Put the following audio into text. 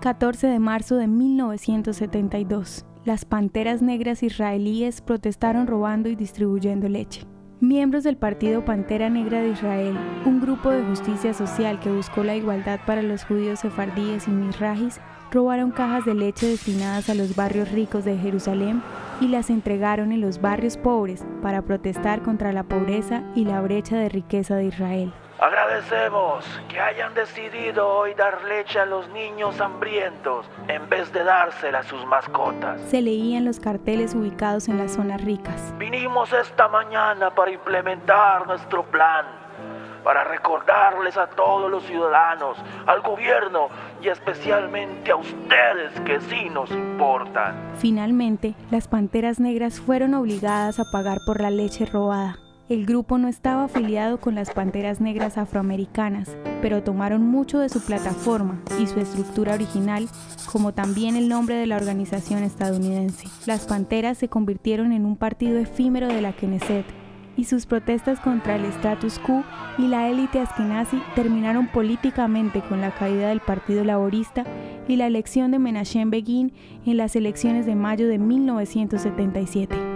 14 de marzo de 1972. Las panteras negras israelíes protestaron robando y distribuyendo leche. Miembros del Partido Pantera Negra de Israel, un grupo de justicia social que buscó la igualdad para los judíos sefardíes y misrajis, robaron cajas de leche destinadas a los barrios ricos de Jerusalén y las entregaron en los barrios pobres para protestar contra la pobreza y la brecha de riqueza de Israel. Agradecemos que hayan decidido hoy dar leche a los niños hambrientos en vez de dársela a sus mascotas. Se leían los carteles ubicados en las zonas ricas. Vinimos esta mañana para implementar nuestro plan para recordarles a todos los ciudadanos, al gobierno y especialmente a ustedes que sí nos importan. Finalmente, las Panteras Negras fueron obligadas a pagar por la leche robada. El grupo no estaba afiliado con las Panteras Negras afroamericanas, pero tomaron mucho de su plataforma y su estructura original, como también el nombre de la organización estadounidense. Las Panteras se convirtieron en un partido efímero de la Knesset, y sus protestas contra el status quo y la élite askenazi terminaron políticamente con la caída del Partido Laborista y la elección de Menachem Begin en las elecciones de mayo de 1977.